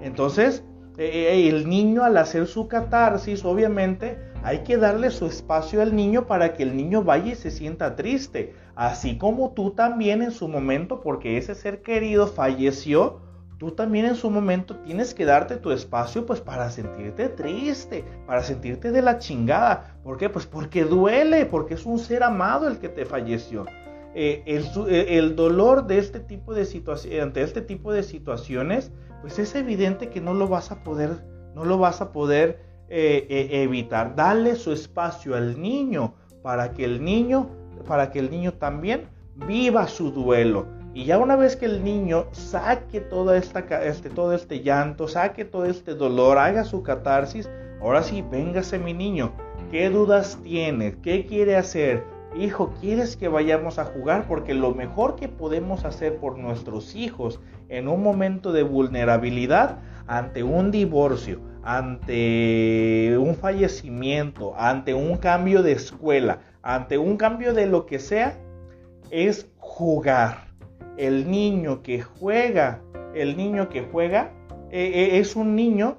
Entonces, eh, eh, el niño al hacer su catarsis, obviamente, hay que darle su espacio al niño para que el niño vaya y se sienta triste. Así como tú también en su momento, porque ese ser querido falleció, tú también en su momento tienes que darte tu espacio pues para sentirte triste, para sentirte de la chingada. ¿Por qué? Pues porque duele, porque es un ser amado el que te falleció. Eh, el, dolor de este tipo de situaciones, ante este tipo de situaciones, pues es evidente que no lo vas a poder, no lo vas a poder eh, eh, evitar. Dale su espacio al niño para que el niño, para que el niño también viva su duelo. Y ya una vez que el niño saque toda esta, este, todo este llanto, saque todo este dolor, haga su catarsis, ahora sí, véngase mi niño. ¿Qué dudas tiene? ¿Qué quiere hacer? Hijo, ¿quieres que vayamos a jugar? Porque lo mejor que podemos hacer por nuestros hijos en un momento de vulnerabilidad, ante un divorcio, ante un fallecimiento, ante un cambio de escuela, ante un cambio de lo que sea, es jugar. El niño que juega, el niño que juega, eh, eh, es un niño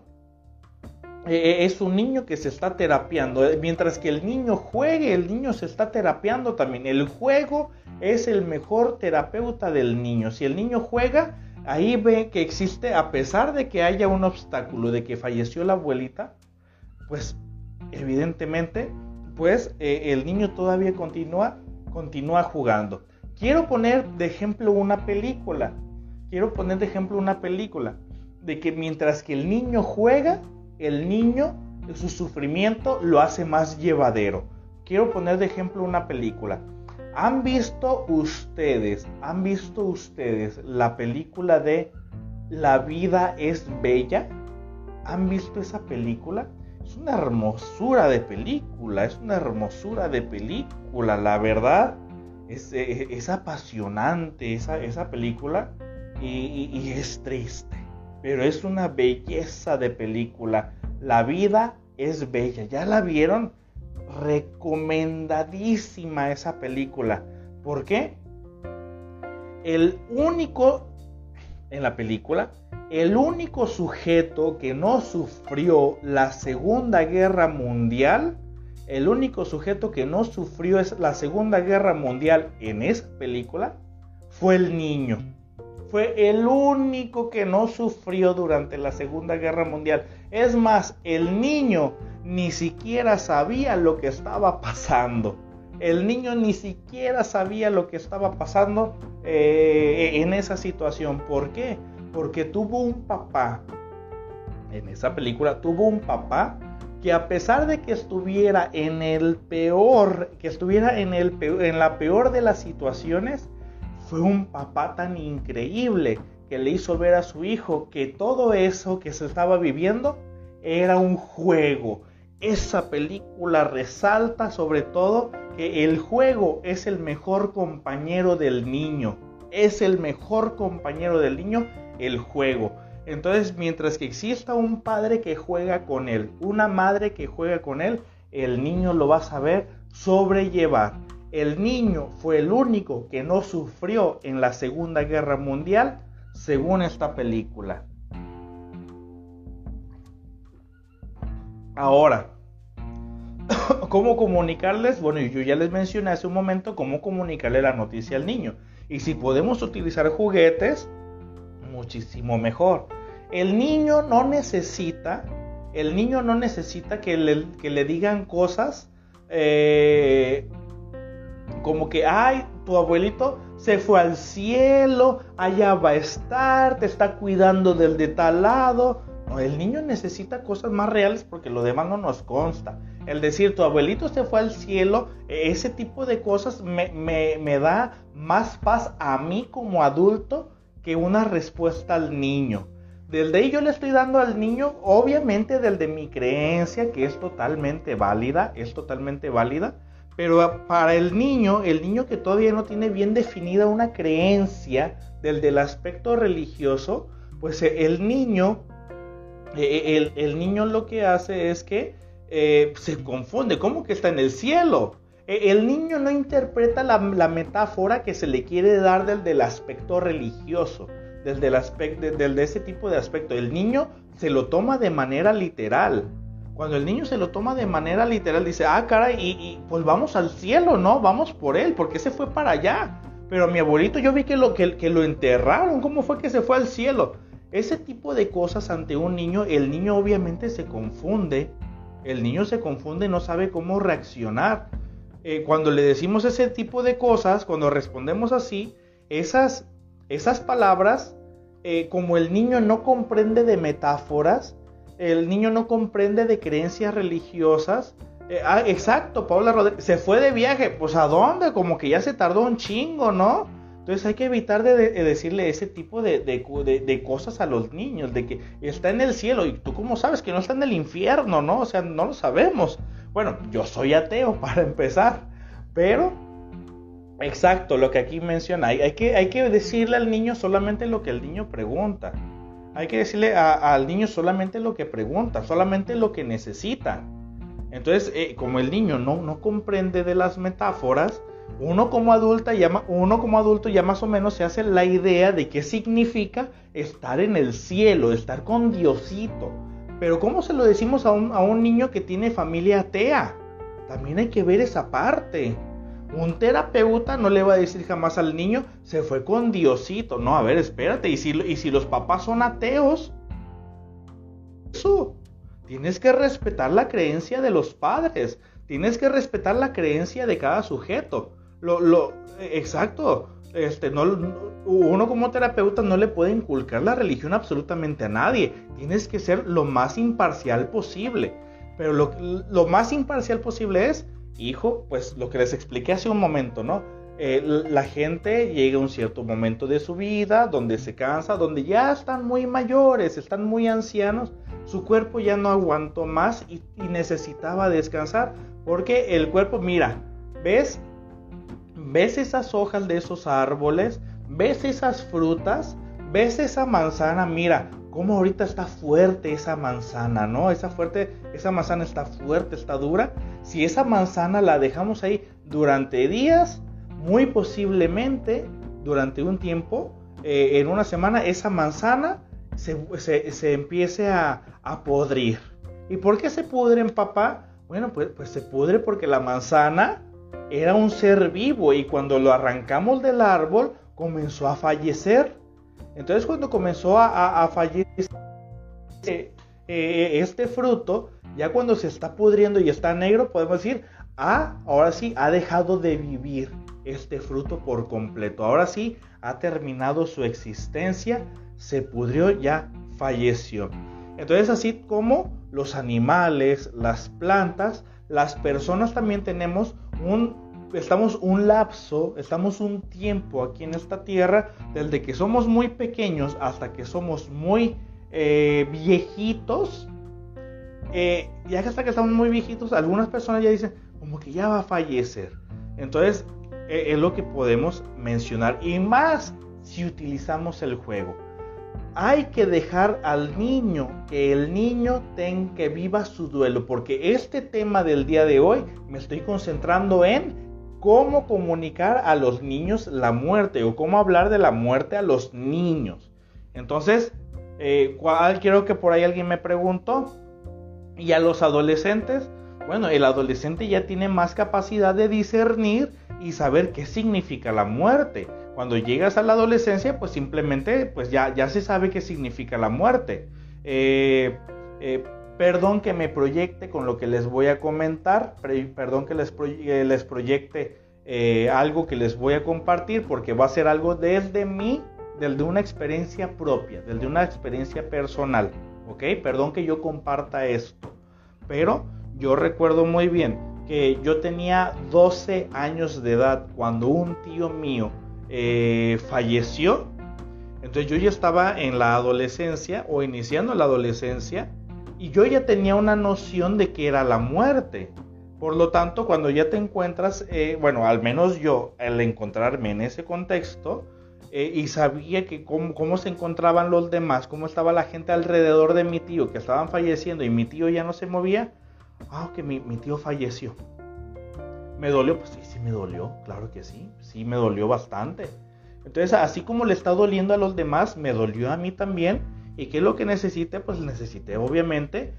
eh, es un niño que se está terapiando. Mientras que el niño juegue, el niño se está terapiando también. El juego es el mejor terapeuta del niño. Si el niño juega, ahí ve que existe, a pesar de que haya un obstáculo, de que falleció la abuelita, pues evidentemente, pues el niño todavía continúa, continúa jugando. Quiero poner de ejemplo una película. Quiero poner de ejemplo una película. De que mientras que el niño juega, el niño, su sufrimiento lo hace más llevadero. Quiero poner de ejemplo una película. ¿Han visto ustedes, han visto ustedes la película de La vida es bella? ¿Han visto esa película? Es una hermosura de película, es una hermosura de película, la verdad. Es, eh, apasionante esa, esa película y es triste pero es una belleza de película. La vida es bella. ¿Ya la vieron? Recomendadísima esa película. ¿Por qué? El único en la película, el único sujeto que no sufrió la Segunda Guerra Mundial, el único sujeto que no sufrió la Segunda Guerra Mundial en esa película fue el niño fue el único que no sufrió durante la Segunda Guerra Mundial. Es más, el niño ni siquiera sabía lo que estaba pasando. El niño ni siquiera sabía lo que estaba pasando eh, en esa situación. ¿Por qué? Porque tuvo un papá, en esa película tuvo un papá que a pesar de que estuviera en el peor, que estuviera en, el en la peor de las situaciones, fue un papá tan increíble que le hizo ver a su hijo que todo eso que se estaba viviendo era un juego. Esa película resalta sobre todo que el juego es el mejor compañero del niño. Es el mejor compañero del niño el juego. Entonces, mientras que exista un padre que juega con él, una madre que juega con él, el niño lo va a saber sobrellevar el niño fue el único que no sufrió en la Segunda Guerra Mundial, según esta película. Ahora, ¿cómo comunicarles? Bueno, yo ya les mencioné hace un momento cómo comunicarle la noticia al niño. Y si podemos utilizar juguetes, muchísimo mejor. El niño no necesita, el niño no necesita que le, que le digan cosas eh, como que, ay, tu abuelito se fue al cielo, allá va a estar, te está cuidando del de tal lado. El niño necesita cosas más reales porque lo demás no nos consta. El decir tu abuelito se fue al cielo, e, ese tipo de cosas me, me da más paz a mí como adulto que una respuesta al niño. Del de ahí yo le estoy dando al niño, obviamente del de mi creencia, que es totalmente válida, es totalmente válida, pero para el niño, el niño que todavía no tiene bien definida una creencia del del aspecto religioso, pues eh, el niño, eh, eh, el, niño lo que hace es que se confunde, ¿cómo que está en el cielo? El niño no interpreta la, la metáfora que se le quiere dar del del aspecto religioso desde el aspecto, de ese tipo de aspecto. El niño se lo toma de manera literal. Cuando el niño se lo toma de manera literal, dice, ah, cara, y, pues vamos al cielo, ¿no? Vamos por él, porque se fue para allá. Pero mi abuelito yo vi que lo, que, lo enterraron, ¿cómo fue que se fue al cielo? Ese tipo de cosas ante un niño, el niño obviamente se confunde. El niño se confunde, no sabe cómo reaccionar. Eh, cuando le decimos ese tipo de cosas, cuando respondemos así, esas esas palabras, eh, como el niño no comprende de metáforas, el niño no comprende de creencias religiosas. Eh, ah, exacto, Paula Rodríguez se fue de viaje, pues a dónde, como que ya se tardó un chingo, ¿no? Entonces hay que evitar de, decirle ese tipo de, de, cosas a los niños, de que está en el cielo y tú cómo sabes que no está en el infierno, ¿no? O sea, no lo sabemos. Bueno, yo soy ateo para empezar, pero Exacto, lo que aquí menciona. Hay, que, hay que decirle al niño solamente lo que el niño pregunta. Hay que decirle al niño solamente lo que pregunta, solamente lo que necesita. Entonces, eh, como el niño no, no comprende de las metáforas, uno como, adulta ya, uno como adulto ya más o menos se hace la idea de qué significa estar en el cielo, estar con Diosito. Pero ¿cómo se lo decimos a un, a un niño que tiene familia atea? También hay que ver esa parte. Un terapeuta no le va a decir jamás al niño, se fue con Diosito. No, a ver, espérate. ¿Y si, y si los papás son ateos? Eso. Tienes que respetar la creencia de los padres. Tienes que respetar la creencia de cada sujeto. Lo, lo, exacto. Este, no, uno como terapeuta no le puede inculcar la religión absolutamente a nadie. Tienes que ser lo más imparcial posible. Pero lo, lo más imparcial posible es hijo, pues lo que les expliqué hace un momento, ¿no? Eh, la gente llega a un cierto momento de su vida donde se cansa, donde ya están muy mayores, están muy ancianos, su cuerpo ya no aguantó más y, necesitaba descansar, porque el cuerpo, mira, ¿ves? ¿Ves esas hojas de esos árboles? ¿Ves esas frutas? ¿Ves esa manzana? Mira, cómo ahorita está fuerte esa manzana, ¿no? Esa fuerte, esa manzana está fuerte, está dura. Si esa manzana la dejamos ahí durante días, muy posiblemente durante un tiempo, eh, en una semana, esa manzana se, empiece a, a, podrir. ¿Y por qué se pudre en papá? Bueno, pues, pues se pudre porque la manzana era un ser vivo y cuando lo arrancamos del árbol comenzó a fallecer. Entonces cuando comenzó a, fallecer eh, eh, este fruto, ya cuando se está pudriendo y está negro, podemos decir, ah, ahora sí ha dejado de vivir este fruto por completo. Ahora sí ha terminado su existencia, se pudrió, ya falleció. Entonces así como los animales, las plantas, las personas también tenemos un estamos un lapso, estamos un tiempo aquí en esta tierra, desde que somos muy pequeños hasta que somos muy eh, viejitos. Eh, ya hasta que estamos muy viejitos, algunas personas ya dicen, como que ya va a fallecer. Entonces, e, es lo que podemos mencionar. Y más si utilizamos el juego. Hay que dejar al niño, que el niño tenga que viva su duelo, porque este tema del día de hoy me estoy concentrando en cómo comunicar a los niños la muerte o cómo hablar de la muerte a los niños. Entonces, eh, quiero que por ahí alguien me preguntó. Y a los adolescentes, bueno, el adolescente ya tiene más capacidad de discernir y saber qué significa la muerte. Cuando llegas a la adolescencia, pues simplemente, pues ya, ya se sabe qué significa la muerte. Eh, eh, Perdón que me proyecte con lo que les voy a comentar, perdón que les, les proyecte eh, algo que les voy a compartir porque va a ser algo desde mí, desde una experiencia propia, desde una experiencia personal. ¿Ok? Perdón que yo comparta esto. Pero yo recuerdo muy bien que yo tenía 12 años de edad cuando un tío mío eh, falleció. Entonces yo ya estaba en la adolescencia o iniciando la adolescencia y yo ya tenía una noción de que era la muerte. Por lo tanto, cuando ya te encuentras, eh, bueno, al menos yo, al encontrarme en ese contexto, eh, y sabía que cómo, se encontraban los demás, cómo estaba la gente alrededor de mi tío, que estaban falleciendo y mi tío ya no se movía, ah, que mi, mi tío falleció. ¿Me dolió? Pues sí, sí me dolió, claro que sí, sí me dolió bastante. Entonces, así como le está doliendo a los demás, me dolió a mí también. ¿Y qué es lo que necesité? Pues necesité obviamente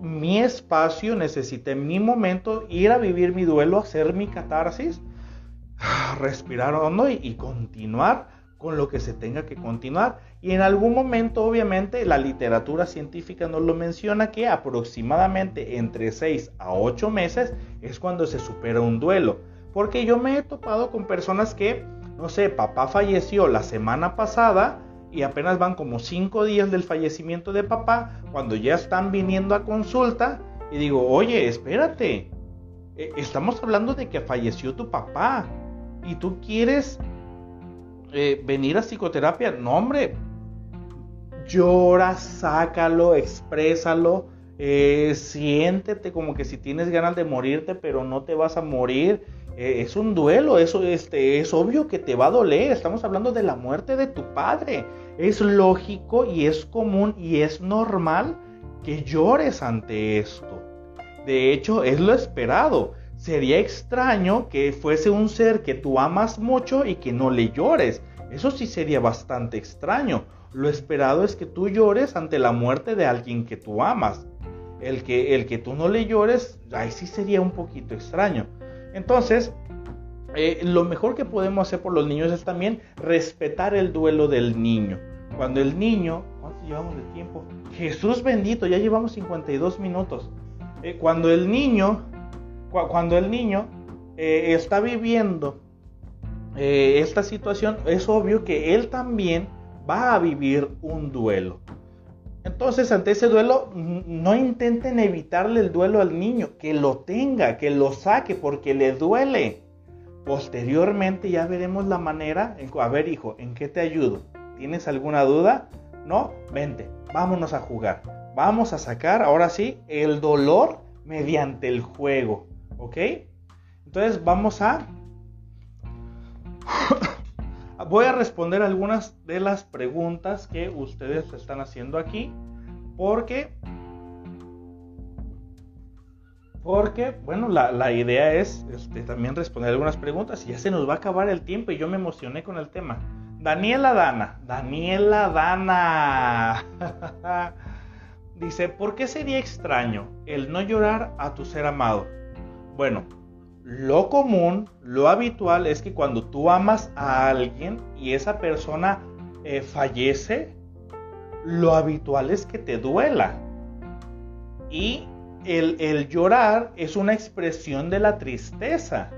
mi espacio, necesité mi momento, ir a vivir mi duelo, hacer mi catarsis, respirar hondo y, y continuar con lo que se tenga que continuar. Y en algún momento, obviamente, la literatura científica nos lo menciona que aproximadamente entre 6 a 8 meses es cuando se supera un duelo. Porque yo me he topado con personas que, no sé, papá falleció la semana pasada y apenas van como cinco días del fallecimiento de papá, cuando ya están viniendo a consulta y digo, oye, espérate, e, estamos hablando de que falleció tu papá y tú quieres eh, venir a psicoterapia. No, hombre, llora, sácalo, exprésalo, eh, siéntete como que si tienes ganas de morirte, pero no te vas a morir eh, es un duelo, eso este, es obvio que te va a doler. Estamos hablando de la muerte de tu padre. Es lógico y es común y es normal que llores ante esto. De hecho, es lo esperado. Sería extraño que fuese un ser que tú amas mucho y que no le llores. Eso sí sería bastante extraño. Lo esperado es que tú llores ante la muerte de alguien que tú amas. El que, el que tú no le llores, ahí sí sería un poquito extraño. Entonces, eh, lo mejor que podemos hacer por los niños es también respetar el duelo del niño. Cuando el niño, ¿cuánto llevamos de tiempo? Jesús bendito, ya llevamos 52 minutos. Eh, cuando el niño, cuando el niño eh, está viviendo esta situación, es obvio que él también va a vivir un duelo. Entonces, ante ese duelo, no intenten evitarle el duelo al niño, que lo tenga, que lo saque, porque le duele. Posteriormente ya veremos la manera, a ver hijo, ¿en qué te ayudo? ¿Tienes alguna duda? No, vente, vámonos a jugar. Vamos a sacar, ahora sí, el dolor mediante el juego, ¿ok? Entonces vamos a voy a responder algunas de las preguntas que ustedes están haciendo aquí. Porque, porque bueno, la, idea es este, también responder algunas preguntas. Y ya se nos va a acabar el tiempo y yo me emocioné con el tema. Daniela Dana, Daniela Dana. Dice, ¿por qué sería extraño el no llorar a tu ser amado? Bueno, lo común, lo habitual es que cuando tú amas a alguien y esa persona eh, fallece, lo habitual es que te duela. Y el, llorar es una expresión de la tristeza.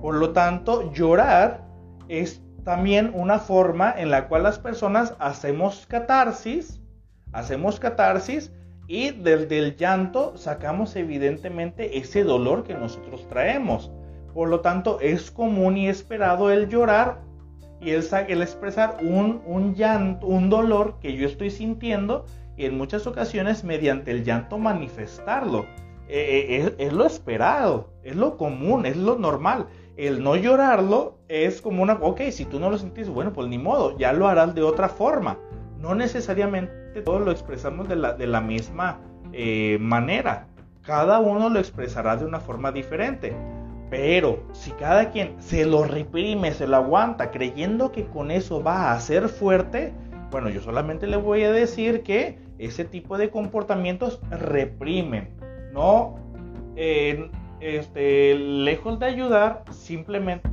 Por lo tanto, llorar es también una forma en la cual las personas hacemos catarsis, hacemos catarsis y desde el llanto sacamos evidentemente ese dolor que nosotros traemos. Por lo tanto, es común y esperado el llorar y el, el expresar un, un llanto, un dolor que yo estoy sintiendo y en muchas ocasiones mediante el llanto manifestarlo. Eh, eh, es, es, lo esperado, es lo común, es lo normal. El no llorarlo es como una, ok, si tú no lo sentís, bueno, pues ni modo, ya lo harás de otra forma. No necesariamente todos lo expresamos de la, de la misma eh, manera. Cada uno lo expresará de una forma diferente. Pero si cada quien se lo reprime, se lo aguanta, creyendo que con eso va a ser fuerte, bueno, yo solamente le voy a decir que ese tipo de comportamientos reprimen, no, este, lejos de ayudar, simplemente